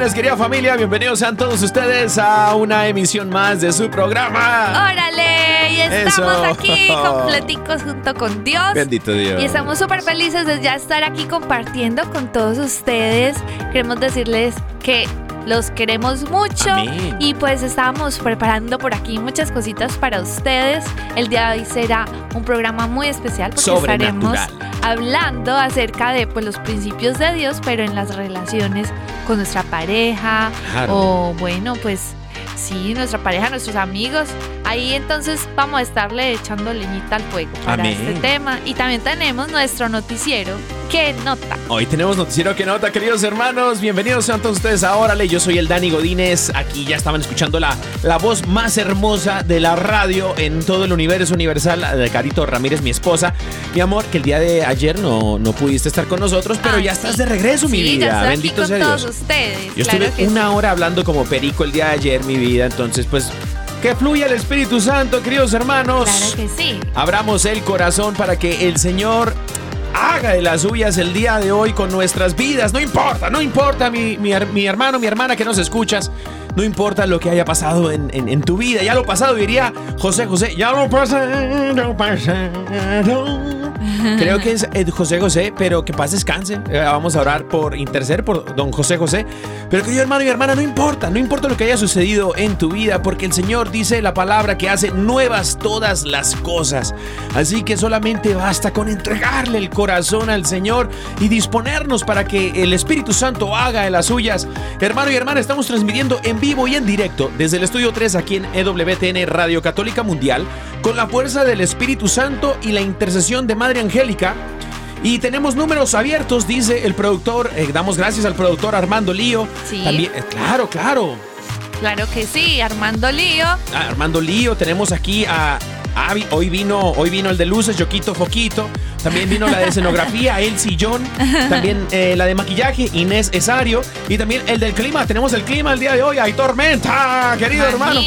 Querida familia. Bienvenidos sean todos ustedes a una emisión más de su programa. Órale, y estamos Eso. aquí completicos junto con Dios. Bendito Dios. Y estamos súper felices de ya estar aquí compartiendo con todos ustedes. Queremos decirles que los queremos mucho Amén. y pues estamos preparando por aquí muchas cositas para ustedes. El día de hoy será un programa muy especial porque estaremos. Hablando acerca de pues, los principios de Dios, pero en las relaciones con nuestra pareja Claro. o bueno, pues sí, nuestra pareja, nuestros amigos. Ahí entonces vamos a estarle echando leñita al fuego para Amén. este tema. Y también tenemos nuestro noticiero, que nota? Hoy tenemos noticiero que nota, queridos hermanos. Bienvenidos sean todos ustedes a Órale. Yo soy el Dani Godínez. Aquí ya estaban escuchando la, la voz más hermosa de la radio en todo el universo universal de Carito Ramírez, mi esposa. Mi amor, que el día de ayer no, no pudiste estar con nosotros, pero Ay, ya estás de regreso, mi vida. ya estoy Bendito aquí sea Dios. todos ustedes. Yo claro estuve una sí. hora hablando como perico el día de ayer, mi vida. Entonces, pues, que fluya el Espíritu Santo, queridos hermanos. Claro que sí. Abramos el corazón para que el Señor haga de las suyas el día de hoy con nuestras vidas. No importa, no importa, mi, mi mi hermano, mi hermana que nos escuchas. No importa lo que haya pasado en, en- tu vida. Ya lo pasado, diría José José. Ya lo pasado, pasado. Creo que es eh, José José, pero que paz descanse. Eh, vamos a orar por interceder por don José José. Pero querido hermano y hermana, no importa, no importa lo que haya sucedido en tu vida, porque el Señor dice la palabra que hace nuevas todas las cosas. Así que solamente basta con entregarle el corazón al Señor y disponernos para que el Espíritu Santo haga de las suyas. Hermano y hermana, estamos transmitiendo en vivo y en directo desde el estudio 3 aquí en EWTN Radio Católica Mundial con la fuerza del Espíritu Santo y la intercesión de Madre Angélica. Y tenemos números abiertos, dice el productor. eh, damos gracias al productor Armando Lío. Sí. También, eh, claro, claro. Claro que sí, Armando Lío. Ah, Armando Lío, tenemos aquí a hoy vino, hoy vino el de luces, Yoquito Foquito, también vino la de escenografía, El Sillón, también eh, la de maquillaje, Inés Esario, y también el del clima, tenemos el clima el día de hoy, hay tormenta, querido hermano.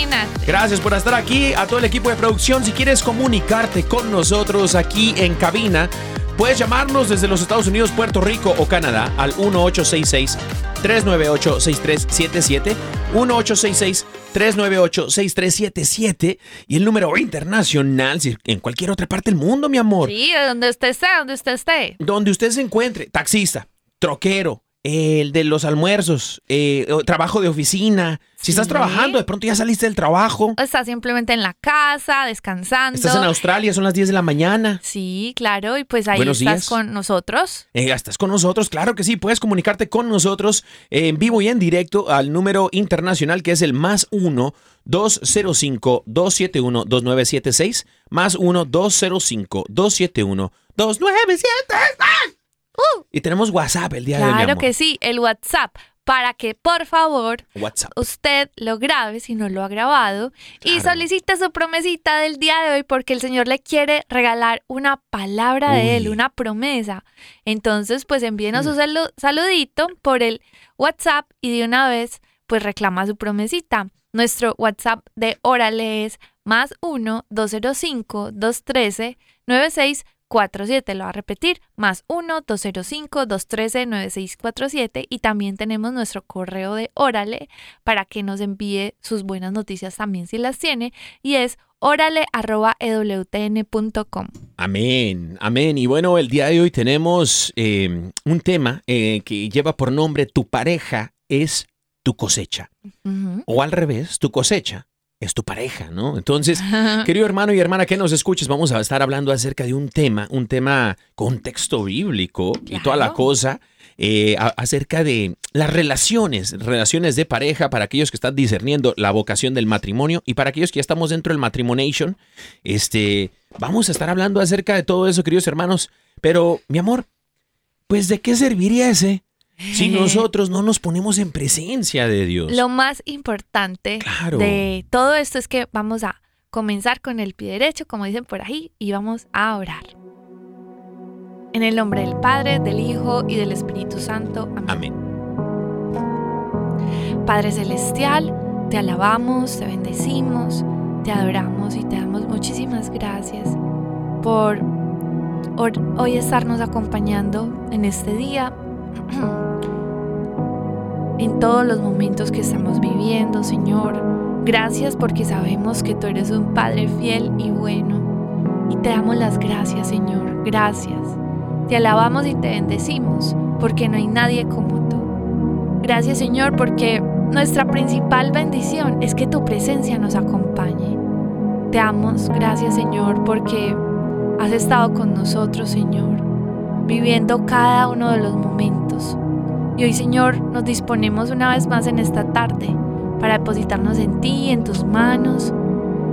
Gracias por estar aquí, a todo el equipo de producción, si quieres comunicarte con nosotros aquí en cabina, puedes llamarnos desde los Estados Unidos, Puerto Rico o Canadá al 1866 398 6377 1866 398-6377 y el número internacional si en cualquier otra parte del mundo, mi amor. Sí, de donde usted esté, donde usted esté. Donde usted se encuentre, taxista, troquero, el de los almuerzos, eh, trabajo de oficina. Si estás trabajando, de pronto ya saliste del trabajo. O está simplemente en la casa, descansando. Estás en Australia, son las 10 de la mañana. Sí, claro, y pues ahí Buenos estás días. con nosotros. Eh, estás con nosotros, claro que sí, puedes comunicarte con nosotros en vivo y en directo al número internacional que es el más 1 205 271 2976 más 1 205 271 2976 Uh, y tenemos WhatsApp el día de hoy, claro que sí, el WhatsApp. Para que por favor WhatsApp. usted lo grabe si no lo ha grabado y solicite su promesita del día de hoy porque el Señor le quiere regalar una palabra de Él, una promesa. Entonces, pues envíenos Mm. su salu- saludito por el WhatsApp y de una vez, pues reclama su promesita. Nuestro WhatsApp de Órale es más 1-205-213-9647. Lo voy a repetir, más 1-205-213-9647. Y también tenemos nuestro correo de Órale para que nos envíe sus buenas noticias también si las tiene. Y es órale.ewtn.com. Amén, amén. Y bueno, el día de hoy tenemos eh, un tema eh, que lleva por nombre Tu pareja es tu cosecha. O al revés, tu cosecha es tu pareja, ¿no? Entonces, querido hermano y hermana que nos escuches, vamos a estar hablando acerca de un tema, un tema contexto bíblico y toda la cosa, eh, a- acerca de las relaciones, relaciones de pareja para aquellos que están discerniendo la vocación del matrimonio y para aquellos que ya estamos dentro del matrimonation, este, vamos a estar hablando acerca de todo eso, queridos hermanos. Pero, mi amor, pues ¿de qué serviría ese si nosotros no nos ponemos en presencia de Dios? Lo más importante Claro. de todo esto es que vamos a comenzar con el pie derecho, como dicen por ahí, y vamos a orar. En el nombre del Padre, del Hijo y del Espíritu Santo. Amén. Amén. Padre Celestial, te alabamos, te bendecimos, te adoramos y te damos muchísimas gracias por hoy estarnos acompañando en este día, en todos los momentos que estamos viviendo, Señor. Gracias porque sabemos que tú eres un Padre fiel y bueno. Y te damos las gracias, Señor. Gracias. Te alabamos y te bendecimos porque no hay nadie como tú. Gracias Señor porque nuestra principal bendición es que tu presencia nos acompañe. Te damos gracias Señor porque has estado con nosotros Señor, viviendo cada uno de los momentos. Y hoy Señor nos disponemos una vez más en esta tarde para depositarnos en ti, en tus manos.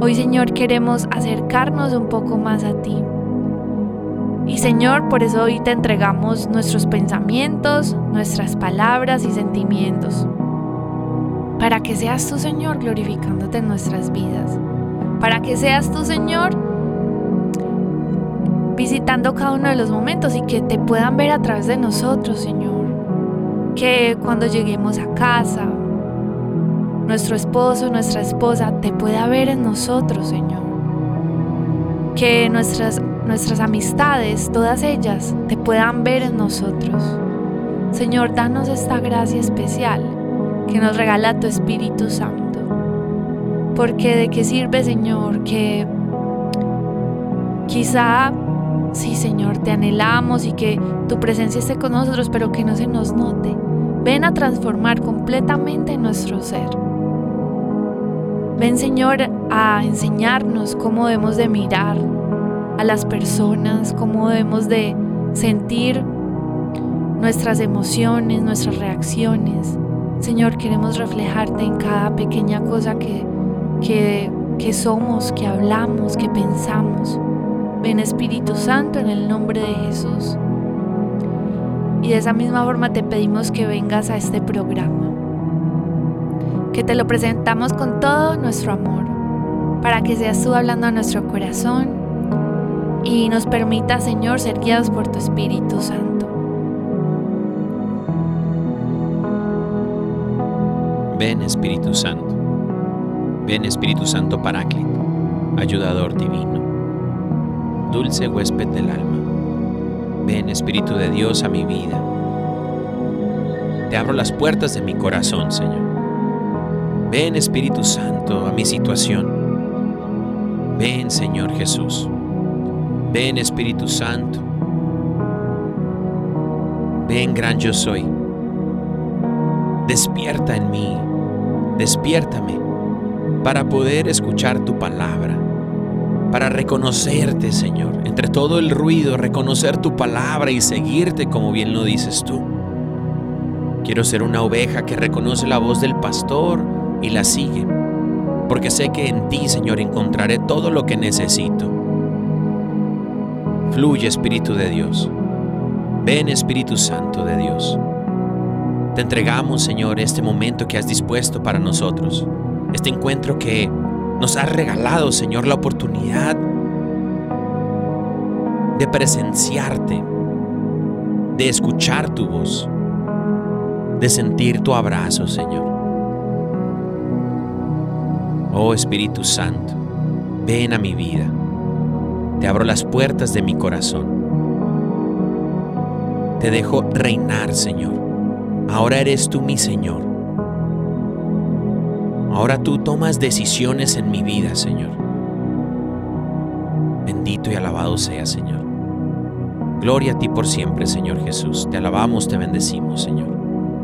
Hoy Señor queremos acercarnos un poco más a ti. Y Señor, por eso hoy te entregamos nuestros pensamientos, nuestras palabras y sentimientos. Para que seas tú, Señor, glorificándote en nuestras vidas. Para que seas tú, Señor, visitando cada uno de los momentos y que te puedan ver a través de nosotros, Señor. Que cuando lleguemos a casa, nuestro esposo, nuestra esposa, te pueda ver en nosotros, Señor. Que nuestras nuestras amistades, todas ellas, te puedan ver en nosotros. Señor, danos esta gracia especial que nos regala tu Espíritu Santo. Porque de qué sirve, Señor, que quizá, sí, Señor, te anhelamos y que tu presencia esté con nosotros, pero que no se nos note. Ven a transformar completamente nuestro ser. Ven, Señor, a enseñarnos cómo debemos de mirar a las personas, cómo debemos de sentir nuestras emociones, nuestras reacciones. Señor, queremos reflejarte en cada pequeña cosa que, que, que somos, que hablamos, que pensamos. Ven Espíritu Santo en el nombre de Jesús. Y de esa misma forma te pedimos que vengas a este programa, que te lo presentamos con todo nuestro amor, para que seas tú hablando a nuestro corazón y nos permita, Señor, ser guiados por tu Espíritu Santo. Ven Espíritu Santo. Ven Espíritu Santo Paráclito, ayudador divino, dulce huésped del alma. Ven Espíritu de Dios a mi vida. Te abro las puertas de mi corazón, Señor. Ven Espíritu Santo a mi situación. Ven Señor Jesús. Ven Espíritu Santo. Ven gran yo soy. Despierta en mí. Despiértame para poder escuchar tu palabra. Para reconocerte, Señor. Entre todo el ruido, reconocer tu palabra y seguirte como bien lo dices tú. Quiero ser una oveja que reconoce la voz del pastor y la sigue. Porque sé que en ti, Señor, encontraré todo lo que necesito. Fluye Espíritu de Dios. Ven Espíritu Santo de Dios. Te entregamos, Señor, este momento que has dispuesto para nosotros. Este encuentro que nos has regalado, Señor, la oportunidad de presenciarte, de escuchar tu voz, de sentir tu abrazo, Señor. Oh Espíritu Santo, ven a mi vida. Te abro las puertas de mi corazón. Te dejo reinar, Señor. Ahora eres tú mi Señor. Ahora tú tomas decisiones en mi vida, Señor. Bendito y alabado sea, Señor. Gloria a ti por siempre, Señor Jesús. Te alabamos, te bendecimos, Señor.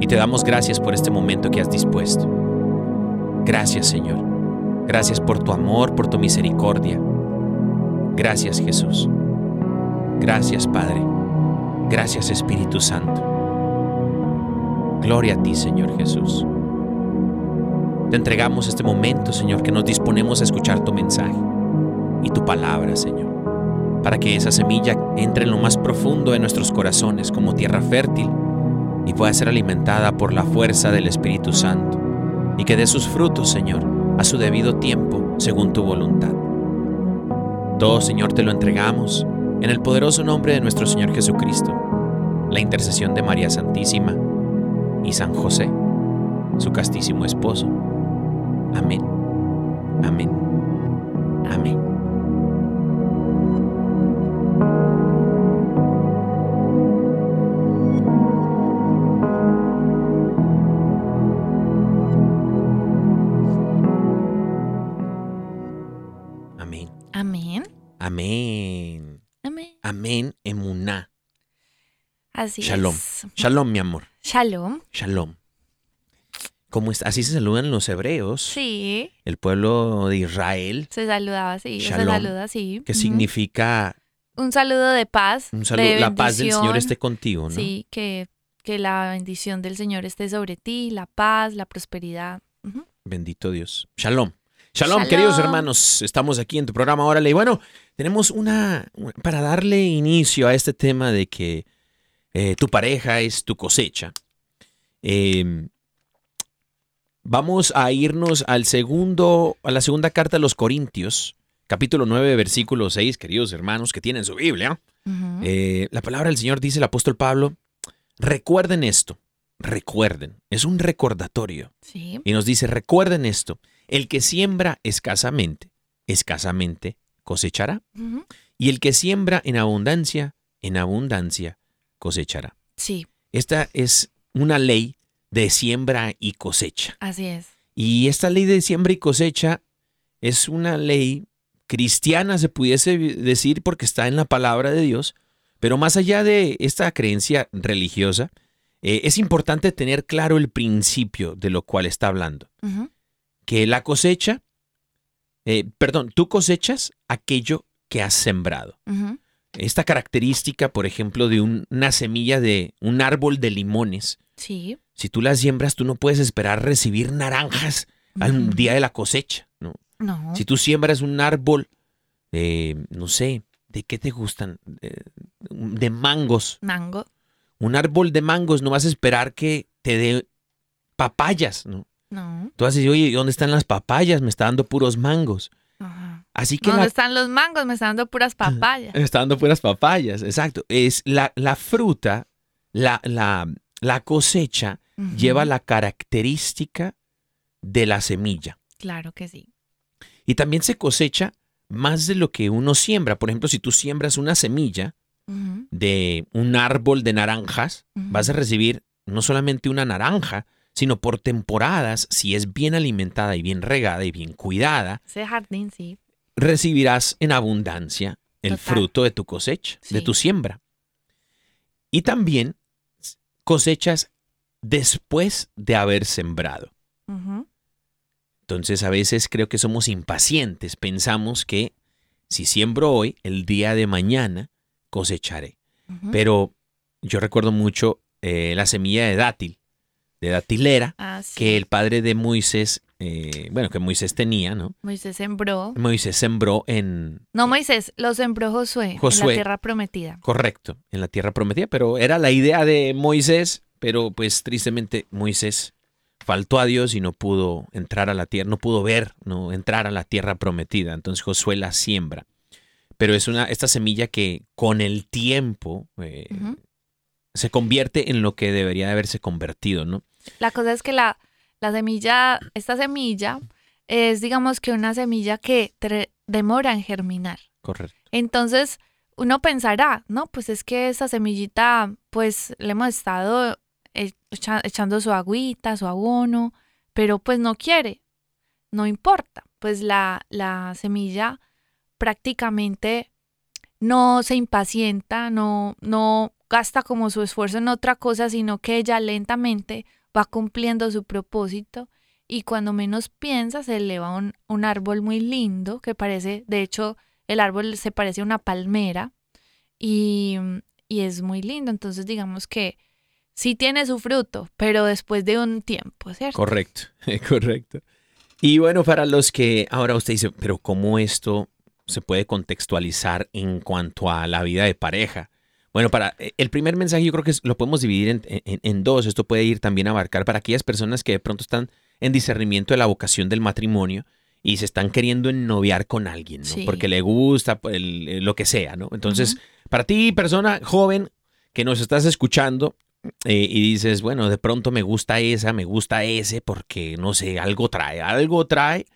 Y te damos gracias por este momento que has dispuesto. Gracias, Señor. Gracias por tu amor, por tu misericordia. Gracias, Jesús. Gracias, Padre. Gracias, Espíritu Santo. Gloria a ti, Señor Jesús. Te entregamos este momento, Señor, que nos disponemos a escuchar tu mensaje y tu palabra, Señor, para que esa semilla entre en lo más profundo de nuestros corazones como tierra fértil y pueda ser alimentada por la fuerza del Espíritu Santo y que dé sus frutos, Señor, a su debido tiempo, según tu voluntad. Todo, Señor, te lo entregamos en el poderoso nombre de nuestro Señor Jesucristo, la intercesión de María Santísima y San José, su castísimo esposo. Amén. Amén. Amén. Amén. Amén. Amén. Amén. Amén. Emuná. Así Shalom. es. Shalom, mi amor. Shalom. Shalom. ¿Cómo está? Así se saludan los hebreos. Sí, El pueblo de Israel. se saludaba así, se saluda así. Que significa Un saludo de paz. un saludo, de la paz del Señor esté contigo, ¿no? Sí, que, que la bendición del Señor esté sobre ti, la paz, la prosperidad. Bendito Dios. Shalom. Shalom, Shalom. queridos hermanos. Estamos aquí en tu programa Órale. Y bueno, tenemos una. Para darle inicio a este tema de que eh, tu pareja es tu cosecha. eh, vamos a irnos al segundo, a la segunda carta a los Corintios, capítulo 9, versículo 6, queridos hermanos que tienen su Biblia. Eh, la palabra del Señor dice el apóstol Pablo, recuerden esto, recuerden, es un recordatorio. sí. Y nos dice, recuerden esto, el que siembra escasamente, escasamente cosechará. Y el que siembra en abundancia, en abundancia cosechará. Sí, Esta es una ley de siembra y cosecha. así es. Y esta ley de siembra y cosecha es una ley cristiana, se pudiese decir, porque está en la palabra de Dios, pero más allá de esta creencia religiosa, eh, es importante tener claro el principio de lo cual está hablando. Que la cosecha, eh, perdón, tú cosechas aquello que has sembrado. Esta característica, por ejemplo, de un- una semilla de un árbol de limones, Sí. Si tú las siembras, tú no puedes esperar recibir naranjas al día de la cosecha. ¿no? No. Si tú siembras un árbol, eh, no sé, ¿de qué te gustan? Eh, de mangos. Mango. Un árbol de mangos no vas a esperar que te dé papayas, ¿no? No. Tú vas a decir, oye, ¿dónde están las papayas? Me está dando puros mangos. Ajá. Así que ¿Dónde la, están los mangos? Me están dando puras papayas. me está dando puras papayas, exacto. Es la, la fruta, la, la, la cosecha Lleva la característica de la semilla. Claro que sí. Y también se cosecha más de lo que uno siembra. Por ejemplo, si tú siembras una semilla de un árbol de naranjas, vas a recibir no solamente una naranja, sino por temporadas, si es bien alimentada y bien regada y bien cuidada, Ese jardín, sí. recibirás en abundancia el Total. fruto de tu cosecha, de tu siembra. Y también cosechas después de haber sembrado. Entonces a veces creo que somos impacientes, pensamos que si siembro hoy, el día de mañana cosecharé. Pero yo recuerdo mucho eh, la semilla de dátil, de datilera, Ah, sí. que el padre de Moisés, eh, bueno, que Moisés tenía, ¿no? Moisés sembró. Moisés sembró en, No, Moisés, lo sembró Josué, en Josué. la tierra prometida. correcto, en la tierra prometida, pero era la idea de Moisés, pero pues tristemente Moisés faltó a Dios y no pudo entrar a la tierra, no pudo ver, no entrar a la tierra prometida. Entonces Josué la siembra. Pero es una, esta semilla que con el tiempo eh, se convierte en lo que debería de haberse convertido, ¿no? La cosa es que la, la semilla, esta semilla es digamos que una semilla que demora en germinar. Correcto. Entonces, uno pensará, no, pues es que esa semillita, pues le hemos estado echa- echando su agüita, su abono, pero pues no quiere, no importa, pues la, la semilla prácticamente no se impacienta, no, no gasta como su esfuerzo en otra cosa, sino que ella lentamente va cumpliendo su propósito y cuando menos piensa se eleva un, un árbol muy lindo que parece, de hecho, el árbol se parece a una palmera y, y es muy lindo. Entonces, digamos que sí tiene su fruto, pero después de un tiempo, ¿cierto? Correcto, correcto. Y bueno, para los que ahora usted dice, pero ¿cómo esto se puede contextualizar en cuanto a la vida de pareja? Bueno, para eh, el primer mensaje yo creo que lo podemos dividir en, en- en dos. Esto puede ir también a abarcar para aquellas personas que de pronto están en discernimiento de la vocación del matrimonio y se están queriendo ennoviar con alguien, ¿no? Sí. Porque le gusta pues, el- el- lo que sea, ¿no? Entonces, para ti, persona joven que nos estás escuchando, eh, y dices, bueno, de pronto me gusta esa, me gusta ese, porque no sé, algo trae, algo trae,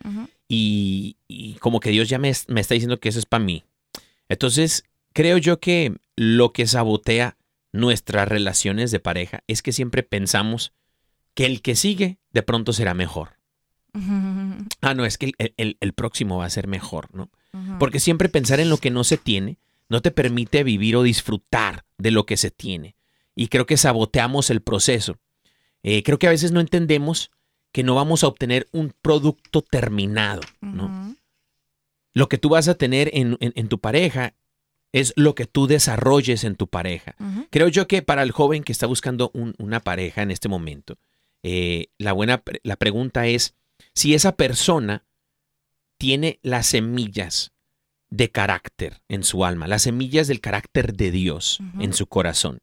y, y como que Dios ya me, me está diciendo que eso es para mí. Entonces, creo yo que lo que sabotea nuestras relaciones de pareja es que siempre pensamos que el que sigue de pronto será mejor. Ah, no, es que el, el- el próximo va a ser mejor, ¿no? Porque siempre pensar en lo que no se tiene no te permite vivir o disfrutar de lo que se tiene. Y creo que saboteamos el proceso. Eh, creo que a veces no entendemos que no vamos a obtener un producto terminado. ¿no? Lo que tú vas a tener en, en- en tu pareja es lo que tú desarrolles en tu pareja. Creo yo que para el joven que está buscando un- una pareja en este momento, eh, la buena la pregunta es si esa persona tiene las semillas de carácter en su alma, las semillas del carácter de Dios en su corazón,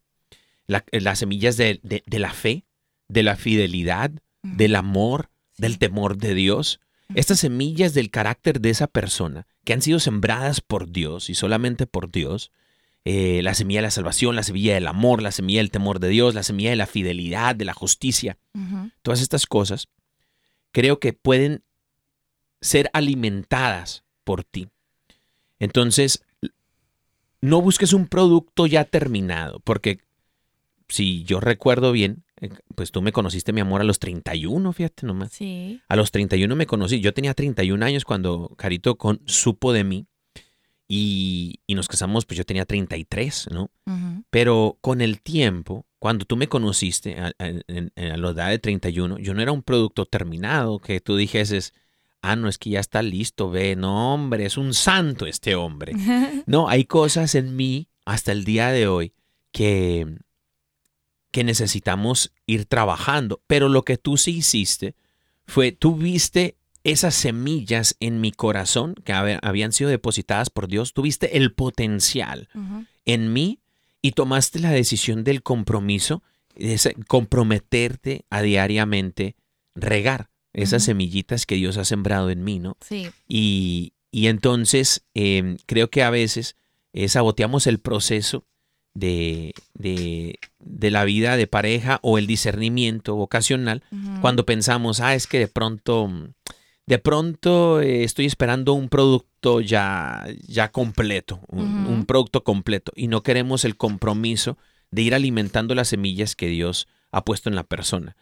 La- eh, las semillas de, de- de la fe, de la fidelidad, del amor, del temor de Dios. Estas semillas del carácter de esa persona que han sido sembradas por Dios y solamente por Dios, eh, la semilla de la salvación, la semilla del amor, la semilla del temor de Dios, la semilla de la fidelidad, de la justicia, todas estas cosas, creo que pueden ser alimentadas por ti. Entonces, no busques un producto ya terminado, porque si yo recuerdo bien, eh, pues tú me conociste, mi amor, a los 31, fíjate nomás. Sí. A los 31 me conocí. Yo tenía 31 años cuando Carito con, supo de mí y, y nos casamos, pues yo tenía 33, ¿no? Ujú. Pero con el tiempo, cuando tú me conociste a, a- en- a la edad de 31, yo no era un producto terminado que tú dijeses, ah, no, es que ya está listo, ve, no, hombre, es un santo este hombre. No, hay cosas en mí hasta el día de hoy que, que necesitamos ir trabajando. Pero lo que tú sí hiciste fue, tú viste esas semillas en mi corazón que habían sido depositadas por Dios, tuviste el potencial en mí y tomaste la decisión del compromiso, de comprometerte a diariamente regar esas semillitas que Dios ha sembrado en mí, ¿no? Sí. Y, y entonces em, creo que a veces eh, saboteamos el proceso de, de, de la vida de pareja o el discernimiento vocacional cuando pensamos, ah, es que de pronto, de pronto eh, estoy esperando un producto ya, ya completo, un, producto completo, y no queremos el compromiso de ir alimentando las semillas que Dios ha puesto en la persona.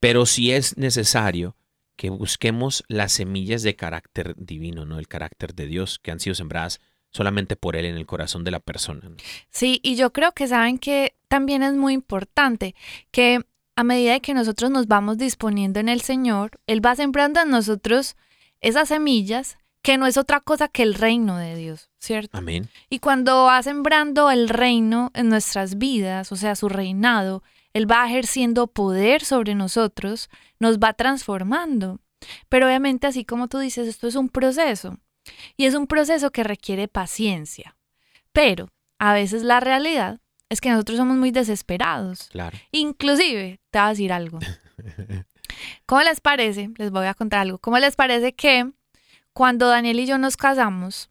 Pero sí es necesario que busquemos las semillas de carácter divino, ¿no? El carácter de Dios que han sido sembradas solamente por Él en el corazón de la persona. ¿no? Sí, y yo creo que saben que también es muy importante que a medida de que nosotros nos vamos disponiendo en el Señor, Él va sembrando en nosotros esas semillas que no es otra cosa que el reino de Dios, ¿cierto? Amén. Y cuando va sembrando el reino en nuestras vidas, o sea, su reinado, Él va ejerciendo poder sobre nosotros, nos va transformando. Pero obviamente, así como tú dices, esto es un proceso. Y es un proceso que requiere paciencia. Pero a veces la realidad es que nosotros somos muy desesperados. Claro. Inclusive, te voy a decir algo. ¿Cómo les parece? Les voy a contar algo. ¿Cómo les parece que cuando Daniel y yo nos casamos,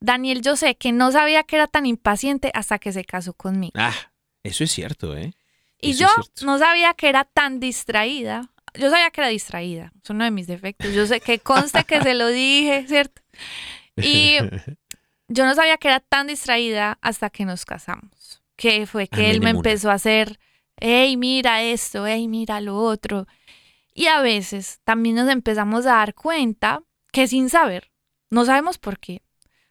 Daniel yo sé que no sabía que era tan impaciente hasta que se casó conmigo. Ah, eso es cierto, ¿eh? Y yo no sabía que era tan distraída. Yo sabía que era distraída. Es uno de mis defectos. Yo sé que conste que se lo dije, ¿cierto? Y yo no sabía que era tan distraída hasta que nos casamos. Que fue que él Amén, me empezó a hacer, hey, mira esto, hey, mira lo otro. Y a veces también nos empezamos a dar cuenta que sin saber, no sabemos por qué,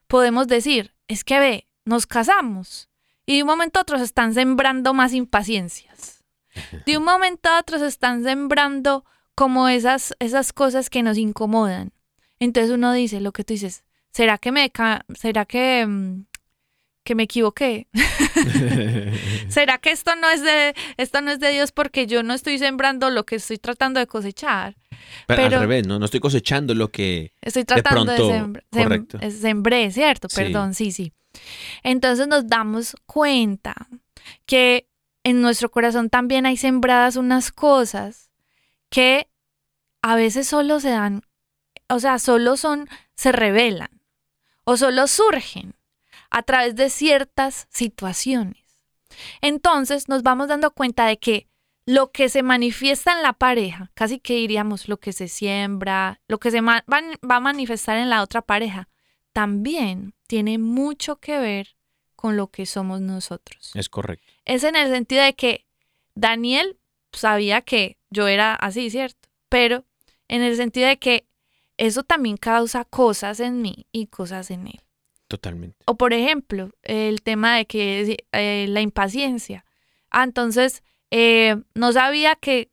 podemos decir, es que ve, nos casamos. Y de un momento a otro se están sembrando más impaciencias. De un momento a otro se están sembrando como esas, esas cosas que nos incomodan. Entonces uno dice, lo que tú dices, ¿será que me, será que, mm, que me equivoqué? ¿Será que esto no es de, esto no es de Dios porque yo no estoy sembrando lo que estoy tratando de cosechar? Pero, al Pero- revés, ¿no? No estoy cosechando lo que... Estoy tratando de, pronto, correcto. es- sembré, ¿cierto? Sí. Perdón, sí, sí. Entonces nos damos cuenta que en nuestro corazón también hay sembradas unas cosas que a veces solo se dan, o sea, solo son, se revelan o solo surgen a través de ciertas situaciones. Entonces nos vamos dando cuenta de que lo que se manifiesta en la pareja, casi que diríamos lo que se siembra, lo que se va a manifestar en la otra pareja, también tiene mucho que ver con lo que somos nosotros. Es correcto. Es en el sentido de que Daniel sabía que yo era así, ¿cierto? Pero en el sentido de que eso también causa cosas en mí y cosas en él. Totalmente. O por ejemplo, el tema de que eh, la impaciencia. Ah, entonces, eh, no sabía que,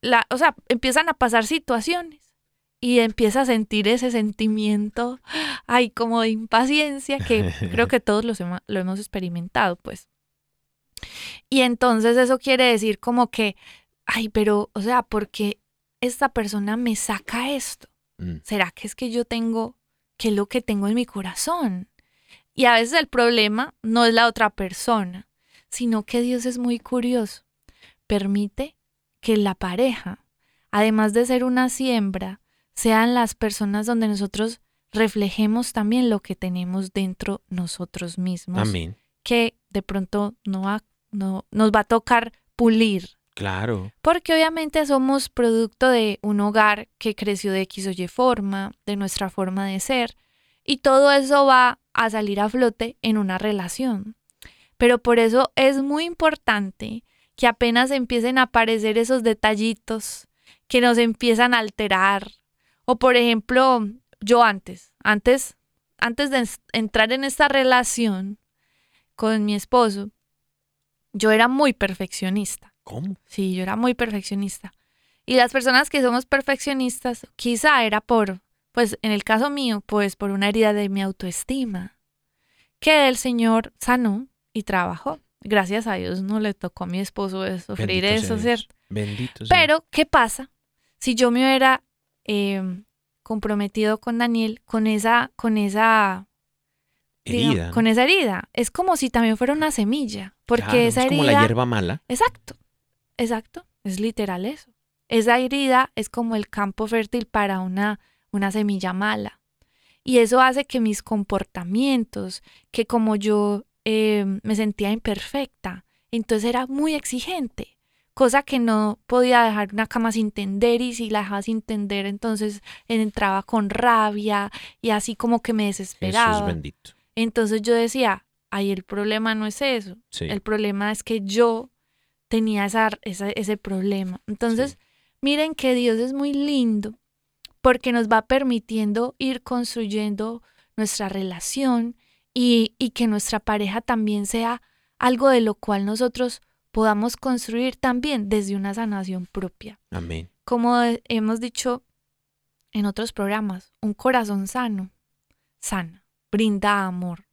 la, o sea, empiezan a pasar situaciones y empieza a sentir ese sentimiento, ay, como de impaciencia, que creo que todos los hemo- lo hemos experimentado, pues. Y entonces eso quiere decir como que, ay, pero, o sea, ¿por qué esta persona me saca esto? Mm. ¿Será que es que yo tengo, qué es lo que tengo en mi corazón? Y a veces el problema no es la otra persona, sino que Dios es muy curioso. Permite que la pareja, además de ser una siembra, sean las personas donde nosotros reflejemos también lo que tenemos dentro nosotros mismos, Amén. que de pronto no, va- no nos va a tocar pulir, Claro. porque obviamente somos producto de un hogar que creció de X o Y forma, de nuestra forma de ser, y todo eso va a salir a flote en una relación. Pero por eso es muy importante que apenas empiecen a aparecer esos detallitos que nos empiezan a alterar. O por ejemplo, yo antes, antes, antes de entrar en esta relación con mi esposo, yo era muy perfeccionista. ¿Cómo? Sí, yo era muy perfeccionista. Y las personas que somos perfeccionistas, quizá era por, pues en el caso mío, pues por una herida de mi autoestima, que el Señor sanó y trabajó. Gracias a Dios no le tocó a mi esposo sufrir Bendito eso. ¿cierto? Bendito sea. Pero, ¿qué pasa si yo me hubiera eh, comprometido con Daniel con esa, con esa, con esa herida? Es como si también fuera una semilla, porque Claro, esa es como herida la hierba mala. Exacto, exacto, es literal eso. Esa herida es como el campo fértil para una, una semilla mala. Y eso hace que mis comportamientos, que como yo eh, me sentía imperfecta, entonces era muy exigente, cosa que no podía dejar una cama sin tender y si la dejaba sin tender, entonces entraba con rabia y así como que me Jesús desesperaba. bendito. Entonces yo decía, ay, el problema no es eso, Sí. el problema es que yo tenía esa, esa- ese problema. Entonces, Sí. miren que Dios es muy lindo porque nos va permitiendo ir construyendo nuestra relación y, y que nuestra pareja también sea algo de lo cual nosotros podamos construir también desde una sanación propia. Amén. Como hemos dicho en otros programas, un corazón sano, sana, brinda amor.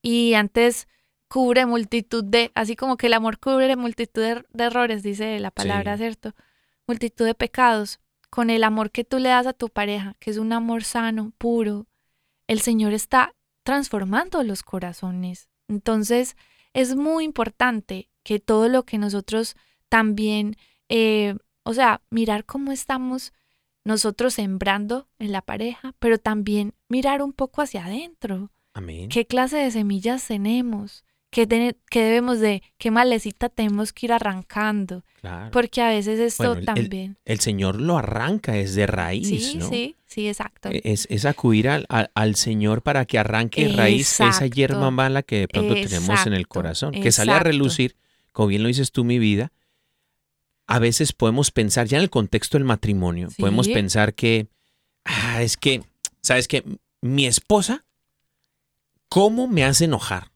Y antes cubre multitud de, así como que el amor cubre multitud de, de errores, dice la palabra, Sí. ¿cierto? Multitud de pecados. Con el amor que tú le das a tu pareja, que es un amor sano, puro, el Señor está transformando los corazones. Entonces, es muy importante que todo lo que nosotros también, eh, o sea, mirar cómo estamos nosotros sembrando en la pareja, pero también mirar un poco hacia adentro. Amén. ¿Qué clase de semillas tenemos? qué, de- qué debemos de, qué malecita tenemos que ir arrancando. Claro. Porque a veces esto Bueno, el- el- también. El Señor lo arranca, es de raíz, sí, ¿no? sí, sí, exacto. Es, es acudir al, al- al Señor para que arranque raíz esa Exacto. hierba mala que de pronto tenemos en el Exacto, corazón, que sale a exacto. relucir, como bien lo dices tú, mi vida. A veces podemos pensar, ya en el contexto del matrimonio, Sí. podemos pensar que, ah, es que, ¿sabes qué? Mi esposa, ¿cómo me hace enojar?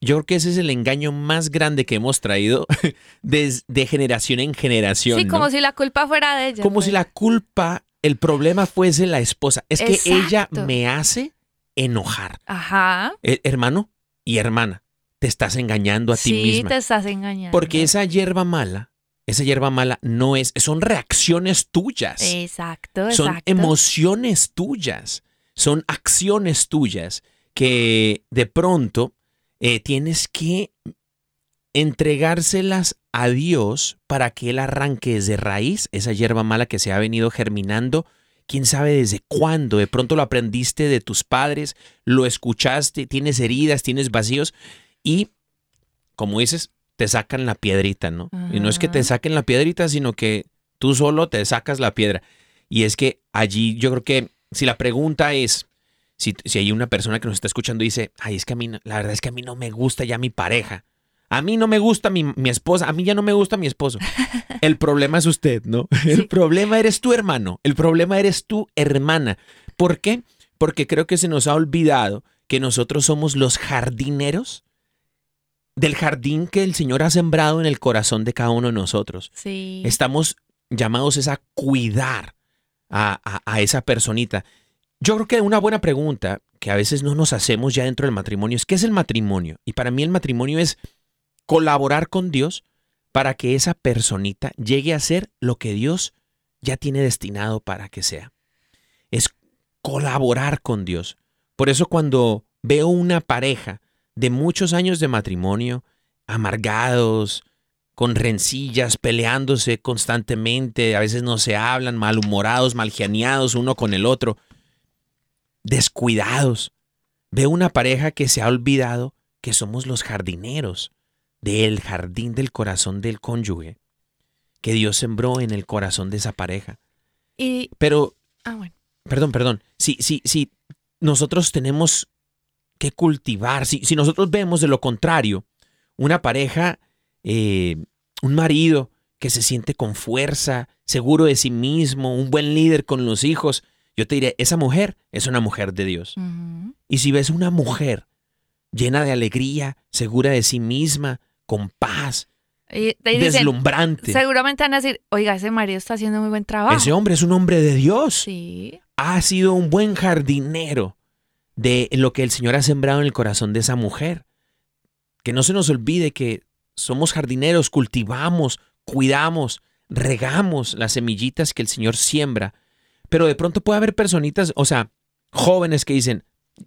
Yo creo que ese es el engaño más grande que hemos traído desde generación en generación. sí, ¿no? como si la culpa fuera de ella. Como si pues. la culpa, el problema fuese la esposa. Es que ella me hace enojar. Ajá. Eh, hermano y hermana, te estás engañando a ti sí, misma. te estás engañando. Porque esa hierba mala, esa hierba mala no es, son reacciones tuyas. Exacto, son exacto. emociones tuyas. Son acciones tuyas que de pronto eh, tienes que entregárselas a Dios para que Él arranque desde raíz esa hierba mala que se ha venido germinando. Quién sabe desde cuándo. De pronto lo aprendiste de tus padres, lo escuchaste, tienes heridas, tienes vacíos y, como dices, te sacan la piedrita, ¿no? Y no es que te Ajá. saquen la piedrita, sino que tú solo te sacas la piedra. Y es que allí yo creo que si la pregunta es, si, si hay una persona que nos está escuchando y dice, ay, es que a mí, no- la verdad es que a mí no me gusta ya mi pareja. A mí no me gusta mi, mi esposa, a mí ya no me gusta mi esposo. El problema es usted, ¿no? El problema eres tu hermano, el problema eres tu hermana. ¿Por qué? Porque creo que se nos ha olvidado que nosotros somos los jardineros del jardín que el Señor ha sembrado en el corazón de cada uno de nosotros. Sí. Estamos llamados es a cuidar a, a- a esa personita. Yo creo que una buena pregunta que a veces no nos hacemos ya dentro del matrimonio es ¿qué es el matrimonio? Y para mí el matrimonio es colaborar con Dios para que esa personita llegue a ser lo que Dios ya tiene destinado para que sea. Es colaborar con Dios. Por eso cuando veo una pareja de muchos años de matrimonio, amargados, con rencillas, peleándose constantemente, a veces no se hablan, malhumorados, malgeaneados uno con el otro, descuidados. Veo una pareja que se ha olvidado que somos los jardineros del jardín del corazón del cónyuge que Dios sembró en el corazón de esa pareja. Y, Pero ah, bueno. perdón, perdón, si, si, si nosotros tenemos que cultivar, si, si nosotros vemos de lo contrario, una pareja, eh, un marido que se siente con fuerza, seguro de sí mismo, un buen líder con los hijos, yo te diré, esa mujer es una mujer de Dios. Y si ves una mujer llena de alegría, segura de sí misma, con paz, Y te dicen, deslumbrante, seguramente van a decir, oiga, ese marido está haciendo muy buen trabajo. ese hombre es un hombre de Dios. Sí, ha sido un buen jardinero de lo que el Señor ha sembrado en el corazón de esa mujer. Que no se nos olvide que somos jardineros, cultivamos, cuidamos, regamos las semillitas que el Señor siembra. Pero de pronto puede haber personitas, o sea, jóvenes que dicen,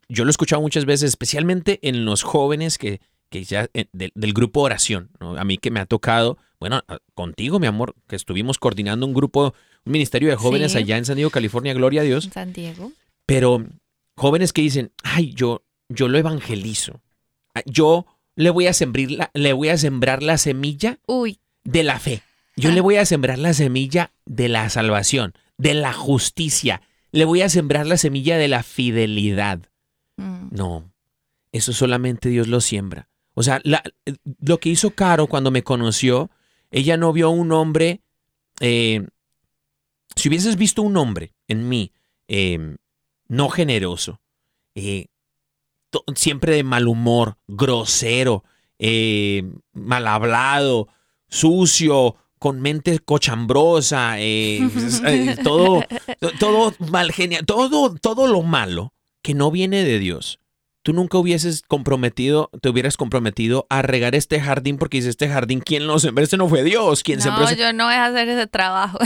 yo lo he escuchado muchas veces, especialmente en los jóvenes que, que ya eh, del, grupo oración, ¿no? a mí que me ha tocado, bueno, a- contigo, mi amor, que estuvimos coordinando un grupo, un ministerio de jóvenes Sí. allá en San Diego, California, gloria a Dios, San Diego. pero jóvenes que dicen, ay, yo, yo lo evangelizo, Ah, yo le voy a sembrar la, le voy a sembrar la semilla Uy, de la fe, yo Ah. le voy a sembrar la semilla de la salvación, de la justicia, le voy a sembrar la semilla de la fidelidad. mm, No, eso solamente Dios lo siembra. O sea, la- lo que hizo Caro cuando me conoció, ella no vio un hombre, eh, si hubieses visto un hombre en mí, eh, no generoso, eh, siempre de mal humor, grosero, eh, mal hablado, sucio, con mente cochambrosa, eh, eh, todo, to- todo mal genia- todo, todo lo malo que no viene de Dios. Tú nunca hubieses comprometido, te hubieras comprometido a regar este jardín porque dices, este jardín, ¿quién lo sembró? Este no fue Dios, ¿quién sembró no, yo no voy a hacer ese trabajo.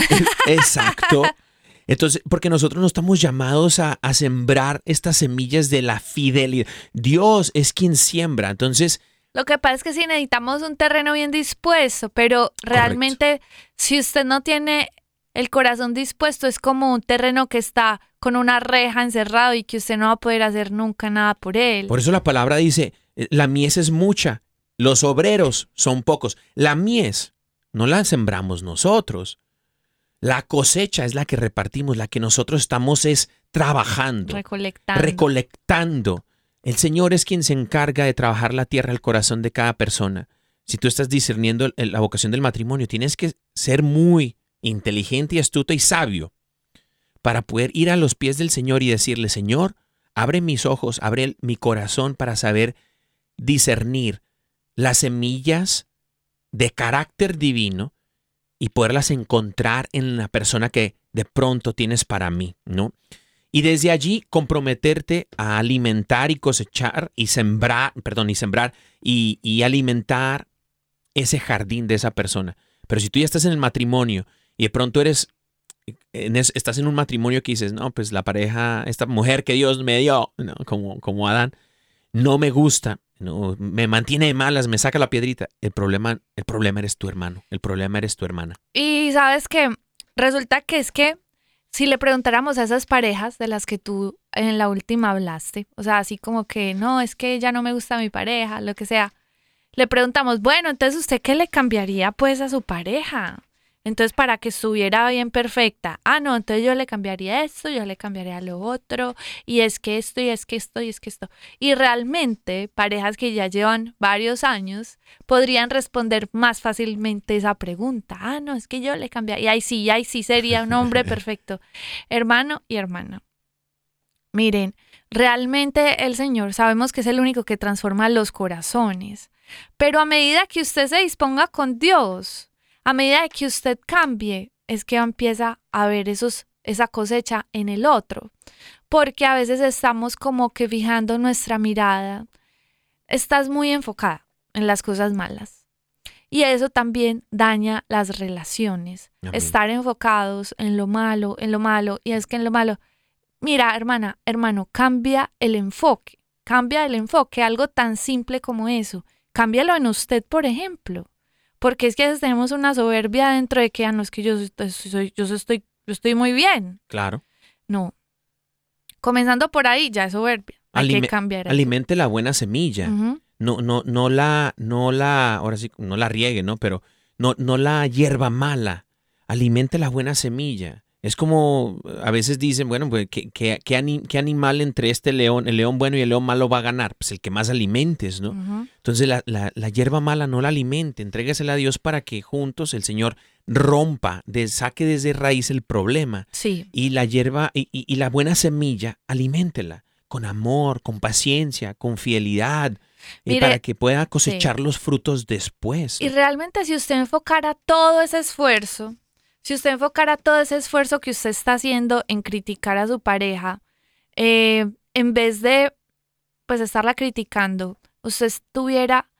Exacto. Entonces, porque nosotros no estamos llamados a, a sembrar estas semillas de la fidelidad. Dios es quien siembra. Entonces, Lo que pasa es que sí necesitamos un terreno bien dispuesto, pero realmente si usted no tiene el corazón dispuesto, es como un terreno que está con una reja encerrado y que usted no va a poder hacer nunca nada por él. por eso la palabra dice, eh, la mies es mucha Los obreros son pocos. La mies no la sembramos nosotros. La cosecha es la que repartimos, la que nosotros estamos es trabajando, Recolectando. recolectando. El Señor es quien se encarga de trabajar la tierra al corazón de cada persona. Si tú estás discerniendo el- la vocación del matrimonio, tienes que ser muy inteligente y astuto y sabio para poder ir a los pies del Señor y decirle, Señor, abre mis ojos, abre el- mi corazón para saber discernir las semillas de carácter divino y poderlas encontrar en la persona que de pronto tienes para mí, ¿no? Y desde allí comprometerte a alimentar y cosechar y sembrar, perdón, y sembrar y, y alimentar ese jardín de esa persona. Pero si tú ya estás en el matrimonio y de pronto eres, en es- estás en un matrimonio que dices, no, pues la pareja, esta mujer que Dios me dio, ¿no? como, como Adán, no me gusta, no, me mantiene de malas, me saca la piedrita. El problema, el problema eres tu hermano, el problema eres tu hermana. Y sabes que resulta que es que si le preguntáramos a esas parejas de las que tú en la última hablaste, o sea, así como que no, es que ya no me gusta mi pareja, lo que sea, le preguntamos, bueno, entonces usted qué le cambiaría pues a su pareja? Entonces para que estuviera bien perfecta. Ah, no, entonces yo le cambiaría esto, yo le cambiaría lo otro, y es que esto, y es que esto, y es que esto. Y realmente parejas que ya llevan varios años podrían responder más fácilmente esa pregunta. Ah, no, es que yo le cambiaría. Y ahí sí, ahí sí sería un hombre perfecto. Hermano y hermana. Miren, realmente el Señor sabemos que es el único que transforma los corazones. Pero a medida que usted se disponga con Dios, a medida que usted cambie, es que empieza a ver esos, esa cosecha en el otro. Porque a veces estamos como que fijando nuestra mirada. Estás muy enfocada en las cosas malas. Y eso también daña las relaciones. Amén. Estar enfocados en lo malo, en lo malo. Y es que en lo malo, mira, hermana, hermano, cambia el enfoque. Cambia el enfoque, algo tan simple como eso. Cámbialo en usted, por ejemplo. Porque es que a veces tenemos una soberbia dentro de que, ah, no, es que yo, soy- soy, yo, estoy, yo estoy muy bien. Claro. No. Comenzando por ahí, ya es soberbia. Hay Alime- que cambiar. Alimente la buena semilla. No, no, no la, no la, ahora sí, no la riegue, ¿no? Pero no, no la hierba mala, alimente la buena semilla. Es como a veces dicen, bueno, pues, ¿qué, qué, qué ani- qué animal entre este león, el león bueno y el león malo va a ganar? Pues el que más alimentes, ¿no? Entonces la, la, la hierba mala no la alimente, entrégasela a Dios para que juntos el Señor rompa, de, saque desde raíz el problema Sí. y la hierba y, y- y la buena semilla, aliméntela con amor, con paciencia, con fidelidad, y Mire, para que pueda cosechar los frutos después. Y realmente si usted enfocara todo ese esfuerzo, si usted enfocara todo ese esfuerzo que usted está haciendo en criticar a su pareja, eh, en vez de pues estarla criticando, usted estuviera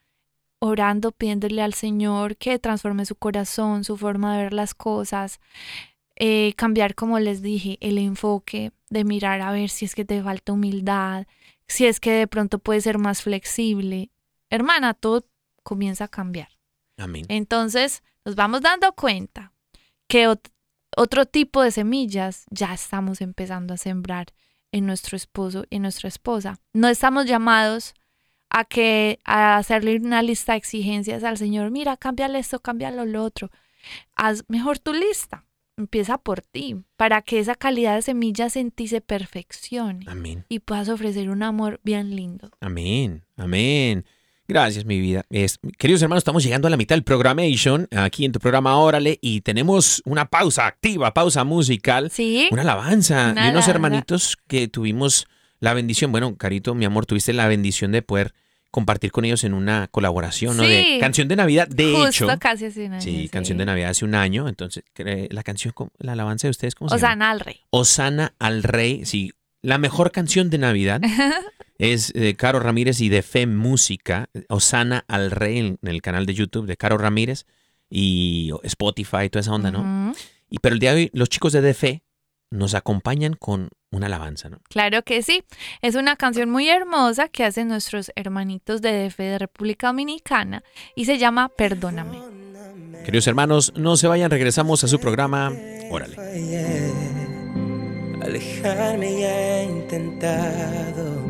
orando, pidiéndole al Señor que transforme su corazón, su forma de ver las cosas, eh, cambiar, como les dije, el enfoque de mirar a ver si es que te falta humildad, si es que de pronto puede ser más flexible. Hermana, todo comienza a cambiar. Amén. Entonces nos vamos dando cuenta que ot- otro tipo de semillas ya estamos empezando a sembrar en nuestro esposo y en nuestra esposa. No estamos llamados a que a hacerle una lista de exigencias al Señor. Mira, cámbiale esto, cámbialo lo otro. Haz mejor tu lista. Empieza por ti, para que esa calidad de semillas en ti se perfeccione Amén. y puedas ofrecer un amor bien lindo. Amén. Amén. Gracias, mi vida. Es, queridos hermanos, estamos llegando a la mitad del programation, aquí en tu programa Órale, y tenemos una pausa activa, pausa musical, ¿Sí? una alabanza de unos hermanitos que tuvimos la bendición, bueno, Carito, mi amor, tuviste la bendición de poder compartir con ellos en una colaboración, ¿no? De Sí. canción de Navidad, de Justo hecho. casi hace un año, Sí, canción de Navidad hace un año, entonces, la canción, ¿cómo- la alabanza de ustedes, ¿cómo se llama? Osana al rey. Osana al Rey, sí, la mejor canción de Navidad es de Caro Ramírez y de Fe Música, Osana al Rey en, el canal de YouTube de Caro Ramírez y Spotify, toda esa onda, ¿no? Y pero el día de hoy los chicos de De Fe nos acompañan con una alabanza, ¿no? Claro que sí. Es una canción muy hermosa que hacen nuestros hermanitos de DF de República Dominicana y se llama Perdóname. Queridos hermanos, no se vayan, regresamos a su programa. Órale. Alejarme ya he intentado,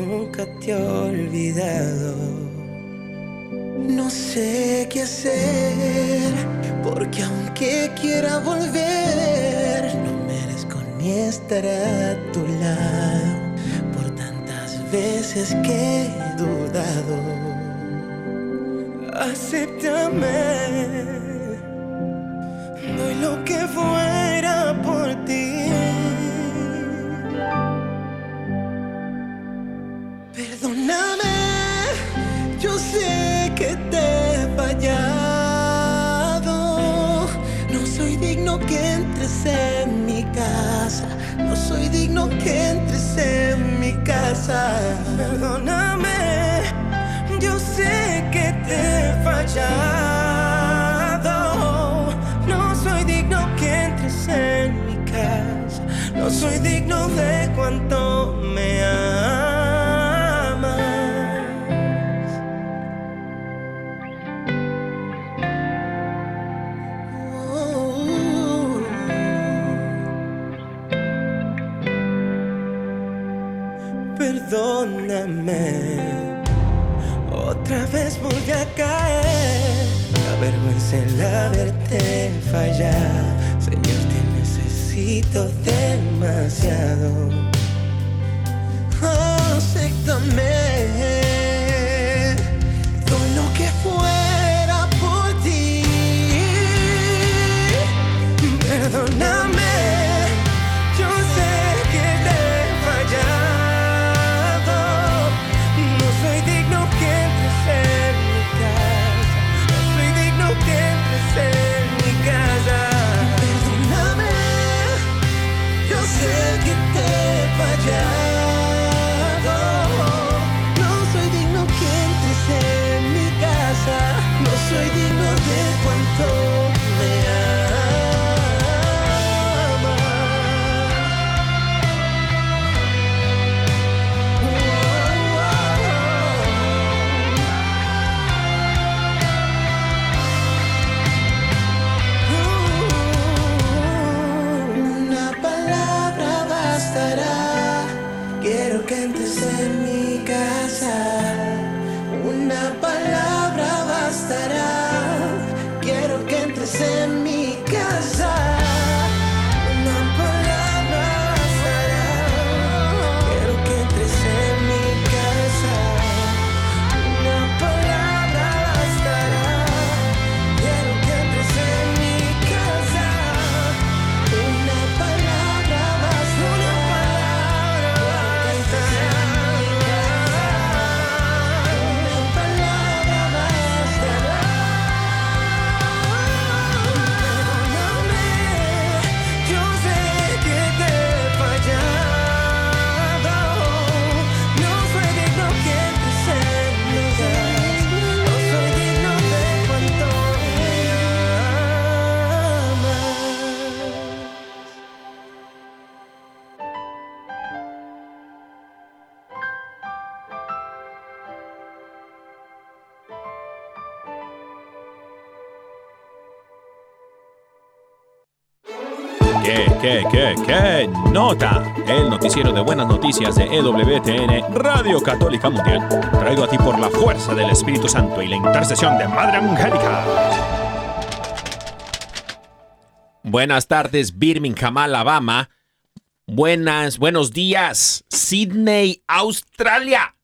nunca te he olvidado. No sé qué hacer, porque aunque quiera volver, no merezco ni estar a tu lado por tantas veces que he dudado. Acéptame, doy lo que fuera por ti. Perdóname, yo sé que te he fallado. No soy digno que entres en mi casa. No soy digno que entres en mi casa. Perdóname, yo sé que te he fallado. No soy digno que entres en mi casa. No soy digno de cuanto me amas. Perdóname, otra vez voy a caer. La vergüenza el haberte fallado. Señor, te necesito demasiado. ¿Qué, qué, qué, nota? El noticiero de buenas noticias de EWTN, Radio Católica Mundial, traído a ti por la fuerza del Espíritu Santo y la intercesión de Madre Angélica. Buenas tardes, Birmingham, Alabama. Buenas, buenos días, Sydney, Australia.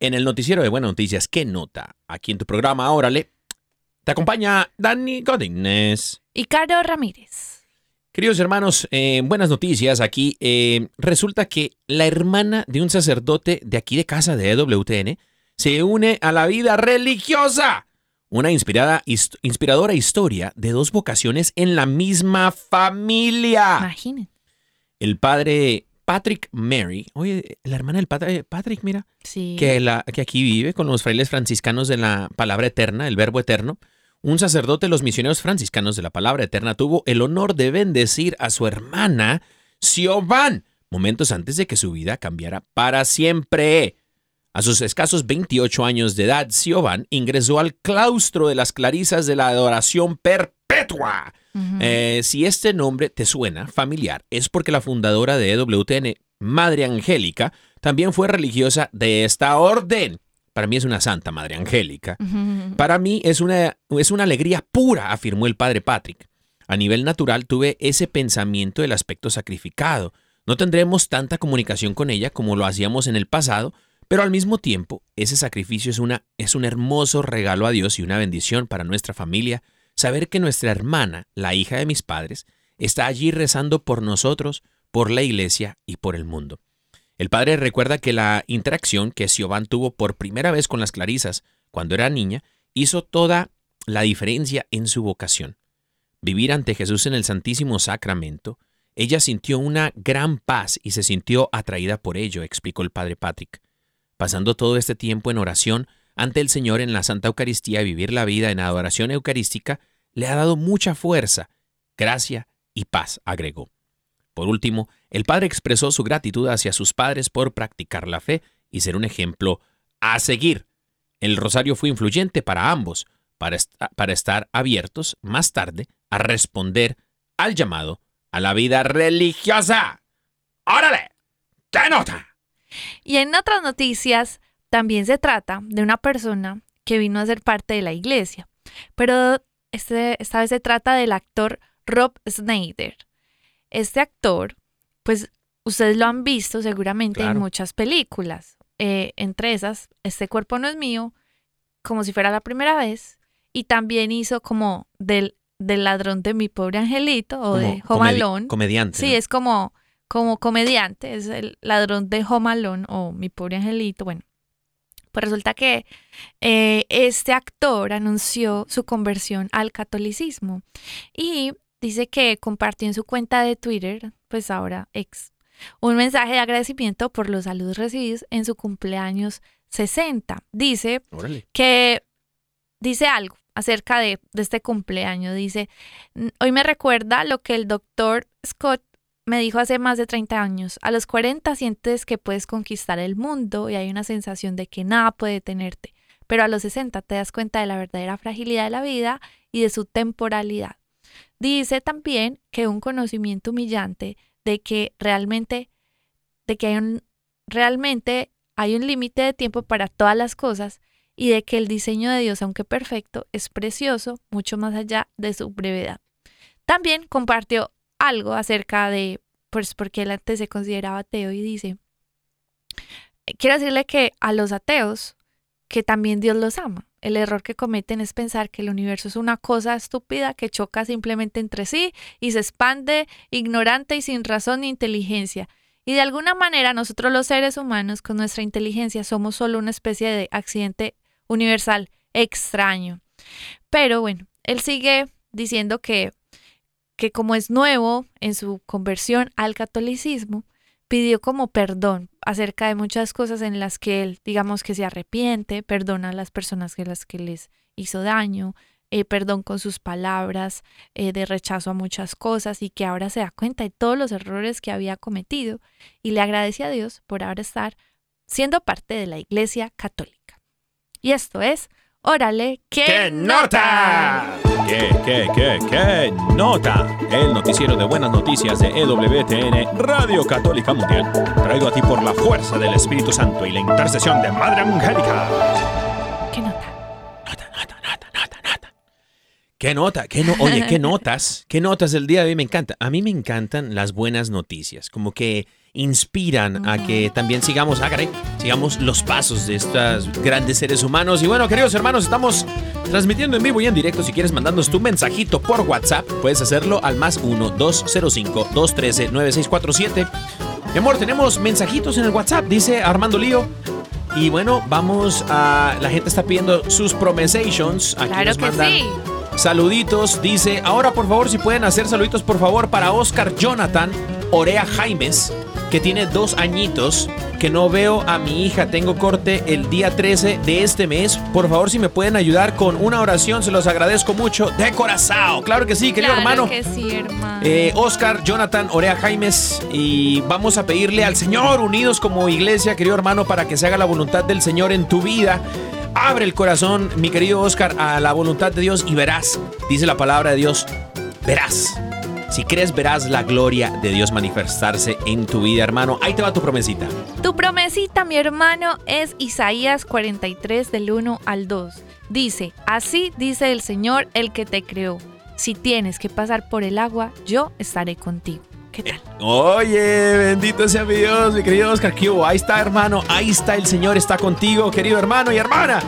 En el noticiero de buenas noticias, ¿qué nota? Aquí en tu programa, órale, te acompaña Dani Godínez. Y Caro Ramírez. Queridos hermanos, eh, buenas noticias aquí. Eh, resulta que la hermana de un sacerdote de aquí de casa de EWTN se une a la vida religiosa. Una inspirada, hist- inspiradora historia de dos vocaciones en la misma familia. Imaginen. El padre Patrick Mary, oye, la hermana del padre Patrick, mira, Sí. que, la, que aquí vive con los frailes franciscanos de la palabra eterna, el verbo eterno. Un sacerdote de los misioneros franciscanos de la palabra eterna tuvo el honor de bendecir a su hermana Siobhan momentos antes de que su vida cambiara para siempre. A sus escasos 28 años de edad, Siobhan ingresó al claustro de las clarisas de la adoración perpetua. Eh, si este nombre te suena familiar, es porque la fundadora de EWTN, Madre Angélica, también fue religiosa de esta orden. Para mí es una santa madre angélica. Para mí es una, es una alegría pura, afirmó el padre Patrick. A nivel natural tuve ese pensamiento del aspecto sacrificado. No tendremos tanta comunicación con ella como lo hacíamos en el pasado, pero al mismo tiempo ese sacrificio es, una, es un hermoso regalo a Dios y una bendición para nuestra familia saber que nuestra hermana, la hija de mis padres, está allí rezando por nosotros, por la iglesia y por el mundo. El padre recuerda que la interacción que Siobhan tuvo por primera vez con las Clarisas cuando era niña hizo toda la diferencia en su vocación. Vivir ante Jesús en el Santísimo Sacramento, ella sintió una gran paz y se sintió atraída por ello, explicó el padre Patrick. Pasando todo este tiempo en oración ante el Señor en la Santa Eucaristía y vivir la vida en adoración eucarística, le ha dado mucha fuerza, gracia y paz, agregó. Por último, el padre expresó su gratitud hacia sus padres por practicar la fe y ser un ejemplo a seguir. El rosario fue influyente para ambos, para, para estar abiertos más tarde a responder al llamado a la vida religiosa. ¡Órale! ¡Qué nota! Y en otras noticias, también se trata de una persona que vino a ser parte de la iglesia, pero este, esta vez se trata del actor Rob Snyder. Este actor, pues ustedes lo han visto seguramente en muchas películas. Eh, entre esas, Este cuerpo no es mío, como si fuera la primera vez, y también hizo como del, del ladrón de mi pobre angelito o de Home comediante. Sí, es como, como comediante, es el ladrón de Home o mi pobre angelito. Bueno, pues resulta que eh, este actor anunció su conversión al catolicismo y dice que compartió en su cuenta de Twitter, pues ahora ex, un mensaje de agradecimiento por los saludos recibidos en su cumpleaños 60. Dice que dice algo acerca de, de, este cumpleaños. Dice, hoy me recuerda lo que el doctor Scott me dijo hace más de 30 años, a los 40 sientes que puedes conquistar el mundo y hay una sensación de que nada puede detenerte, pero a los 60 te das cuenta de la verdadera fragilidad de la vida y de su temporalidad. Dice también que un conocimiento humillante de que realmente de que hay un realmente hay un límite de tiempo para todas las cosas y de que el diseño de Dios, aunque perfecto, es precioso mucho más allá de su brevedad. También compartió algo acerca de, pues porque él antes se consideraba ateo y dice, quiero decirle que a los ateos, que también Dios los ama. El error que cometen es pensar que el universo es una cosa estúpida que choca simplemente entre sí y se expande ignorante y sin razón ni inteligencia. Y de alguna manera nosotros los seres humanos con nuestra inteligencia somos solo una especie de accidente universal extraño. Pero bueno, él sigue diciendo que que como es nuevo en su conversión al catolicismo, pidió como perdón acerca de muchas cosas en las que él, digamos que se arrepiente, perdona a las personas que las que les hizo daño, eh, perdón con sus palabras eh, de rechazo a muchas cosas y que ahora se da cuenta de todos los errores que había cometido y le agradece a Dios por ahora estar siendo parte de la Iglesia Católica. Y esto es Órale, ¿qué, ¿Qué nota? ¿Qué, qué, qué, qué nota? El noticiero de buenas noticias de EWTN, Radio Católica Mundial, traído a ti por la fuerza del Espíritu Santo y la intercesión de Madre Angélica. ¿Qué nota? Nota, nota, nota, nota, nota. ¿Qué nota? ¿Qué no? Oye, ¿qué notas? ¿Qué notas del día de hoy? Me encanta. A mí me encantan las buenas noticias. Como que inspiran a que también sigamos, ah, sigamos los pasos de estos grandes seres humanos. Y bueno, queridos hermanos, estamos transmitiendo en vivo y en directo. Si quieres mandarnos tu mensajito por WhatsApp, puedes hacerlo al más 1-205-213-9647. Mi amor, tenemos mensajitos en el WhatsApp, dice Armando Lío. Y bueno, vamos a. La gente está pidiendo sus promesations. Aquí claro nos que mandan sí. saluditos. Dice, ahora por favor, si pueden hacer saluditos, por favor, para Oscar Jonathan Orea Jaimes que tiene dos añitos, que no veo a mi hija. Tengo corte el día 13 de este mes. Por favor, si me pueden ayudar con una oración, se los agradezco mucho. De corazón. Claro que sí, querido claro hermano. que sí, hermano. Eh, Oscar, Jonathan, Orea Jaimes. Y vamos a pedirle al Señor, unidos como iglesia, querido hermano, para que se haga la voluntad del Señor en tu vida. Abre el corazón, mi querido Oscar, a la voluntad de Dios y verás, dice la palabra de Dios, verás Si crees, verás la gloria de Dios manifestarse en tu vida, hermano. Ahí te va tu promesita. Tu promesita, mi hermano, es Isaías 43 del 1 al 2. Dice, así dice el Señor, el que te creó. Si tienes que pasar por el agua, yo estaré contigo. ¿Qué tal? Oye, bendito sea mi Dios, mi querido Oscar Q. Ahí está, hermano. Ahí está el Señor, está contigo, querido hermano y hermana.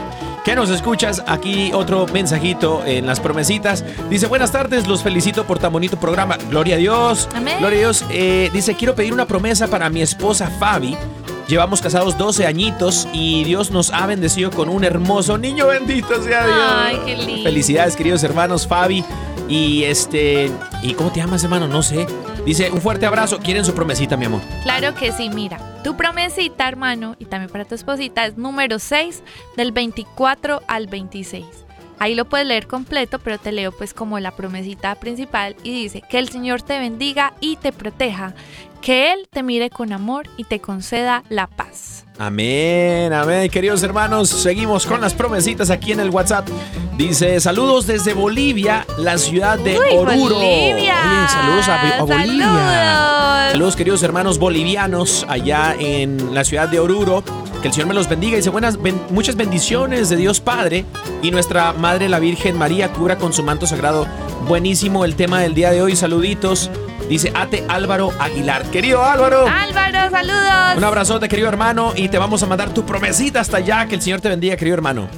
¿Qué nos escuchas? Aquí otro mensajito en las promesitas. Dice, buenas tardes, los felicito por tan bonito programa. Gloria a Dios. Amén. Gloria a Dios. Eh, dice, quiero pedir una promesa para mi esposa Fabi. Llevamos casados 12 añitos y Dios nos ha bendecido con un hermoso niño. Bendito sea Dios. Ay, qué lindo. Felicidades, queridos hermanos Fabi. Y este, ¿y cómo te llamas, hermano? No sé. Dice, un fuerte abrazo. ¿Quieren su promesita, mi amor? Claro que sí, mira. Tu promesita, hermano, y también para tu esposita, es número 6 del 24 al 26. Ahí lo puedes leer completo, pero te leo pues como la promesita principal y dice, que el Señor te bendiga y te proteja, que Él te mire con amor y te conceda la paz. Amén, amén. Queridos hermanos, seguimos con las promesitas aquí en el WhatsApp. Dice, saludos desde Bolivia, la ciudad de Uy, Oruro. Bolivia. Oye, saludos a, a Bolivia. Saludos. Saludos, queridos hermanos bolivianos, allá en la ciudad de Oruro. Que el Señor me los bendiga. Dice, buenas, ben- muchas bendiciones de Dios Padre y nuestra Madre la Virgen María cubra con su manto sagrado. Buenísimo el tema del día de hoy. Saluditos. Dice Ate Álvaro Aguilar. Querido Álvaro. Álvaro, saludos. Un abrazote, querido hermano, y te vamos a mandar tu promesita hasta allá. Que el Señor te bendiga, querido hermano.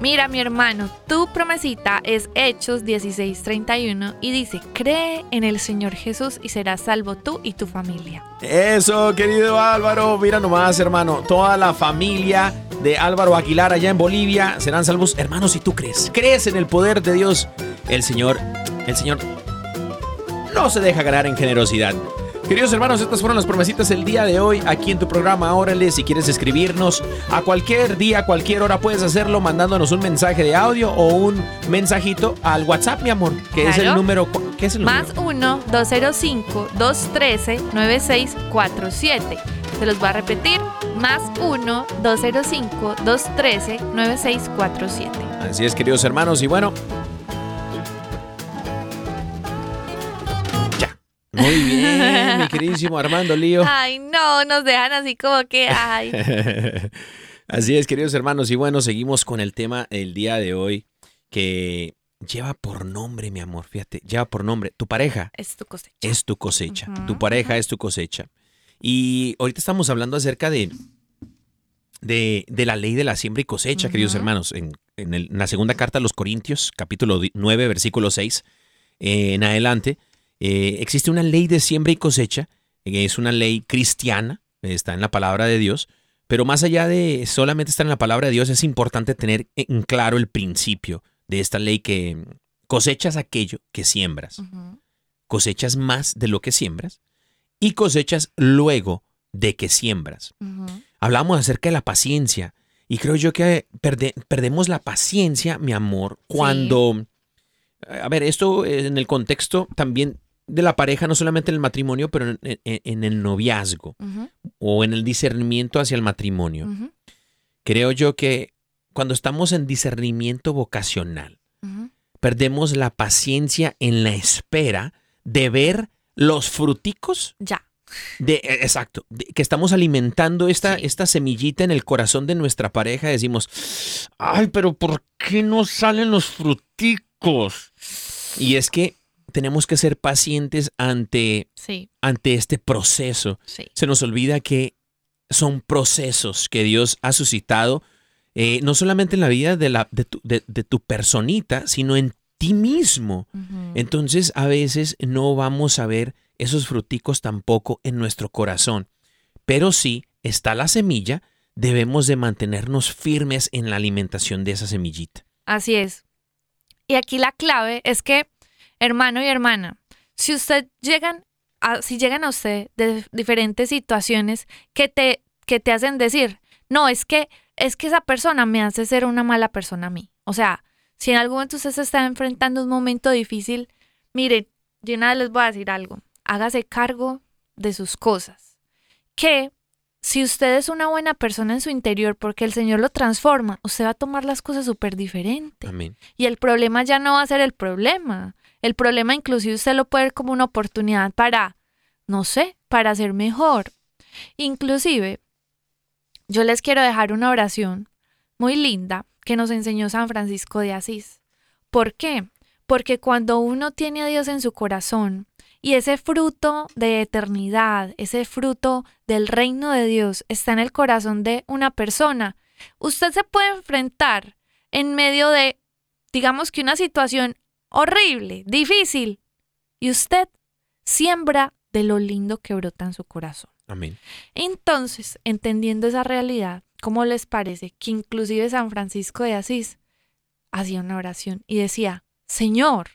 Mira, mi hermano, tu promesita es Hechos 16:31 y dice, cree en el Señor Jesús y serás salvo tú y tu familia. Eso, querido Álvaro. Mira nomás, hermano. Toda la familia de Álvaro Aguilar allá en Bolivia serán salvos. Hermano, si tú crees, crees en el poder de Dios, el Señor, el Señor no se deja ganar en generosidad. Queridos hermanos, estas fueron las promesitas del día de hoy aquí en tu programa. Órale, si quieres escribirnos a cualquier día, a cualquier hora, puedes hacerlo mandándonos un mensaje de audio o un mensajito al WhatsApp, mi amor, que es el número. ¿Qué es el Más número? 1-205-213-9647. Se los voy a repetir. Más 1-205-213-9647. Así es, queridos hermanos, y bueno. Muy bien, mi queridísimo Armando Lío. Ay, no, nos dejan así como que, ay. Así es, queridos hermanos, y bueno, seguimos con el tema el día de hoy que lleva por nombre, mi amor, fíjate, lleva por nombre, tu pareja Es tu cosecha. es tu cosecha, tu pareja es tu cosecha. Y ahorita estamos hablando acerca de, de, de la ley de la siembra y cosecha, queridos hermanos. En, en el- en la segunda carta a los Corintios, capítulo di- 9, versículo 6, eh, en adelante, eh, existe una ley de siembra y cosecha, eh, es una ley cristiana, está en la palabra de Dios, pero más allá de solamente estar en la palabra de Dios, es importante tener en claro el principio de esta ley que cosechas aquello que siembras cosechas más de lo que siembras y cosechas luego de que siembras. Ujú. Hablamos acerca de la paciencia y creo yo que perde- perdemos la paciencia, mi amor, cuando... A ver, esto en el contexto también de la pareja, no solamente en el matrimonio, pero en, en- en el noviazgo o en el discernimiento hacia el matrimonio. Creo yo que cuando estamos en discernimiento vocacional, perdemos la paciencia en la espera de ver los fruticos Ya. de, eh, exacto, de- que estamos alimentando esta, Sí. esta semillita en el corazón de nuestra pareja. Decimos, ay, pero ¿por qué no salen los fruticos? Y es que tenemos que ser pacientes ante, Sí, ante este proceso. sí. Se nos olvida que son procesos que Dios ha suscitado, eh, no solamente en la vida de, la, de, tu, de- de tu personita, sino en ti mismo. Entonces a veces no vamos a ver esos fruticos tampoco en nuestro corazón. Pero sí está la semilla, debemos de mantenernos firmes en la alimentación de esa semillita. Así es. Y aquí la clave es que, hermano y hermana, si usted llegan a, si llegan a usted de diferentes situaciones que te, que te hacen decir, no, es que, es que esa persona me hace ser una mala persona a mí. O sea, si en algún momento usted se está enfrentando un momento difícil, mire, una vez les voy a decir algo. Hágase cargo de sus cosas. Que si usted es una buena persona en su interior porque el Señor lo transforma, usted va a tomar las cosas súper diferente. Amén. Y el problema ya no va a ser el problema. El problema inclusive usted lo puede ver como una oportunidad para, no sé, para ser mejor. Inclusive, yo les quiero dejar una oración muy linda que nos enseñó San Francisco de Asís. ¿Por qué? Porque cuando uno tiene a Dios en su corazón y ese fruto de eternidad, ese fruto del reino de Dios está en el corazón de una persona, usted se puede enfrentar en medio de, digamos que una situación horrible, difícil, y usted siembra de lo lindo que brota en su corazón. Amén. Entonces, entendiendo esa realidad, ¿cómo les parece que inclusive San Francisco de Asís hacía una oración y decía, Señor,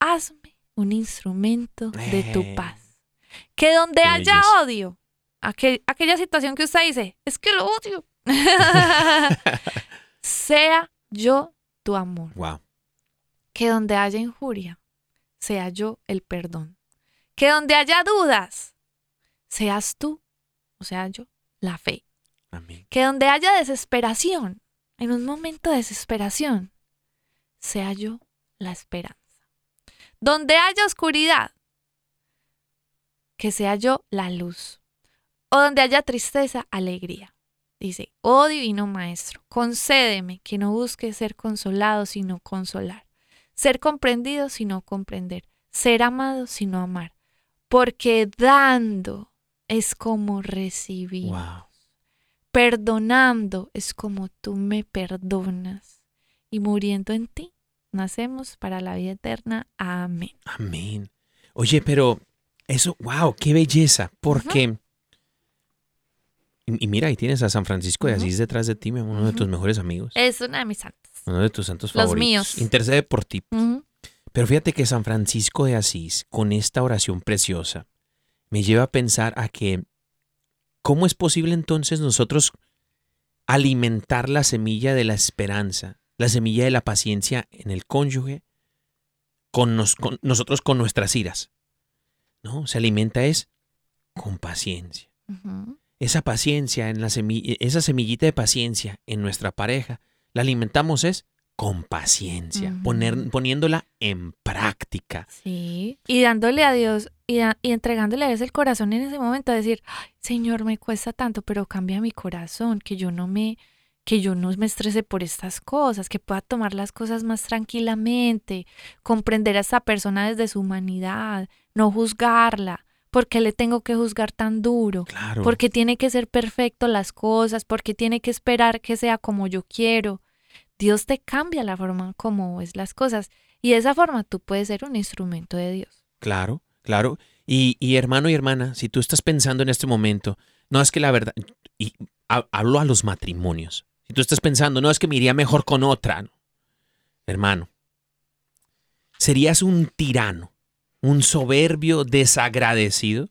hazme un instrumento de tu Eh. paz? Que donde haya odio, aquel- aquella situación que usted dice, es que lo odio, sea yo tu amor. Wow. Que donde haya injuria, sea yo el perdón. Que donde haya dudas, seas tú, o sea yo, la fe. Amén. Que donde haya desesperación, en un momento de desesperación, sea yo la esperanza. Donde haya oscuridad, que sea yo la luz. O donde haya tristeza, alegría. Dice, oh divino maestro, concédeme que no busque ser consolado, sino consolar. Ser comprendido, sino comprender. Ser amado, sino amar. Porque dando es como recibir. Wow. Perdonando es como tú me perdonas. Y muriendo en ti, nacemos para la vida eterna. Amén. Amén. Oye, pero eso, wow, qué belleza. Porque. y, y mira, ahí tienes a San Francisco de. Asís detrás de ti, uno de tus mejores amigos. Es una de mis santas. Uno de tus santos Los favoritos. míos. Intercede por ti. Pero fíjate que San Francisco de Asís, con esta oración preciosa, me lleva a pensar a que, ¿cómo es posible entonces nosotros alimentar la semilla de la esperanza, la semilla de la paciencia en el cónyuge, con, nos- con nosotros con nuestras iras? ¿No? Se alimenta es con paciencia. Esa paciencia, en la semi- esa semillita de paciencia en nuestra pareja, la alimentamos es con paciencia, poner, poniéndola en práctica. Sí. Y dándole a Dios y, y entregándole a Dios el corazón en ese momento, a decir, "Ay, Señor, me cuesta tanto, pero cambia mi corazón, que yo no me que yo no me estrese por estas cosas, que pueda tomar las cosas más tranquilamente, comprender a esa persona desde su humanidad, no juzgarla, porque le tengo que juzgar tan duro, Claro. porque tiene que ser perfecto las cosas, porque tiene que esperar que sea como yo quiero. Dios te cambia la forma como ves las cosas y de esa forma tú puedes ser un instrumento de Dios. Claro, claro. Y, y hermano y hermana, si tú estás pensando en este momento, no es que la verdad, y ha- hablo a los matrimonios, si tú estás pensando, no es que me iría mejor con otra, no. hermano, serías un tirano, un soberbio desagradecido,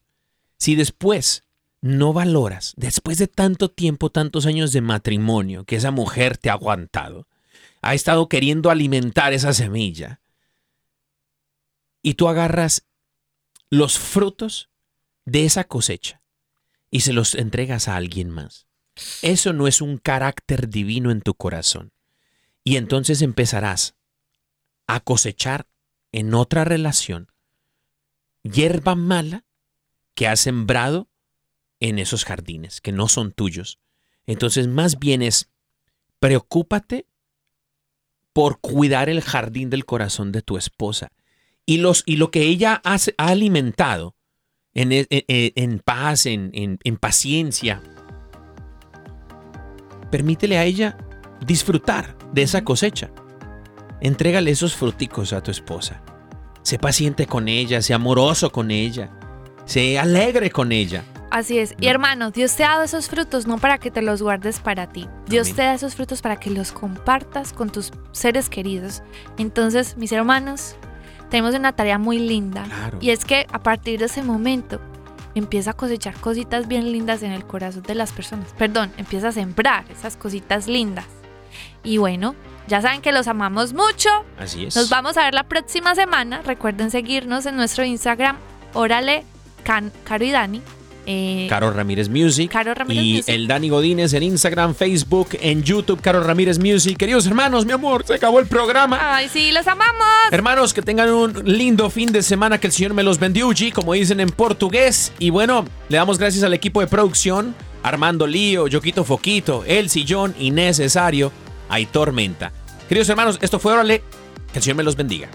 si después no valoras, después de tanto tiempo, tantos años de matrimonio, que esa mujer te ha aguantado, ha estado queriendo alimentar esa semilla, y tú agarras los frutos de esa cosecha y se los entregas a alguien más. Eso no es un carácter divino en tu corazón. Y entonces empezarás a cosechar en otra relación hierba mala que has sembrado en esos jardines que no son tuyos. Entonces más bien es preocúpate por cuidar el jardín del corazón de tu esposa y, los, y lo que ella ha alimentado en, e- en- en- en paz, en, en- en paciencia, permítele a ella disfrutar de esa cosecha. Entrégale esos fruticos a tu esposa. Sé paciente con ella, sé amoroso con ella, sé alegre con ella. Así es. Y No. hermano, Dios te ha dado esos frutos no para que te los guardes para ti. Dios Amén. te da esos frutos para que los compartas con tus seres queridos. Entonces, mis hermanos, tenemos una tarea muy linda. Claro. Y es que a partir de ese momento empieza a cosechar cositas bien lindas en el corazón de las personas. Perdón, empieza a sembrar esas cositas lindas. Y bueno, ya saben que los amamos mucho. Así es. Nos vamos a ver la próxima semana. Recuerden seguirnos en nuestro Instagram, Órale Can- Caro y Dani, Eh, Caro Ramírez Music. Caro Ramírez y Music. el Dani Godínez en Instagram, Facebook, en YouTube, Caro Ramírez Music. Queridos hermanos, mi amor, se acabó el programa. Ay, sí, los amamos. Hermanos, que tengan un lindo fin de semana, que el Señor me los bendiga, como dicen en portugués. Y bueno, le damos gracias al equipo de producción, Armando Lío, Yoquito Foquito, El Sillón, Inés Cesario, Aitor Menta. Queridos hermanos, esto fue Órale, que el Señor me los bendiga.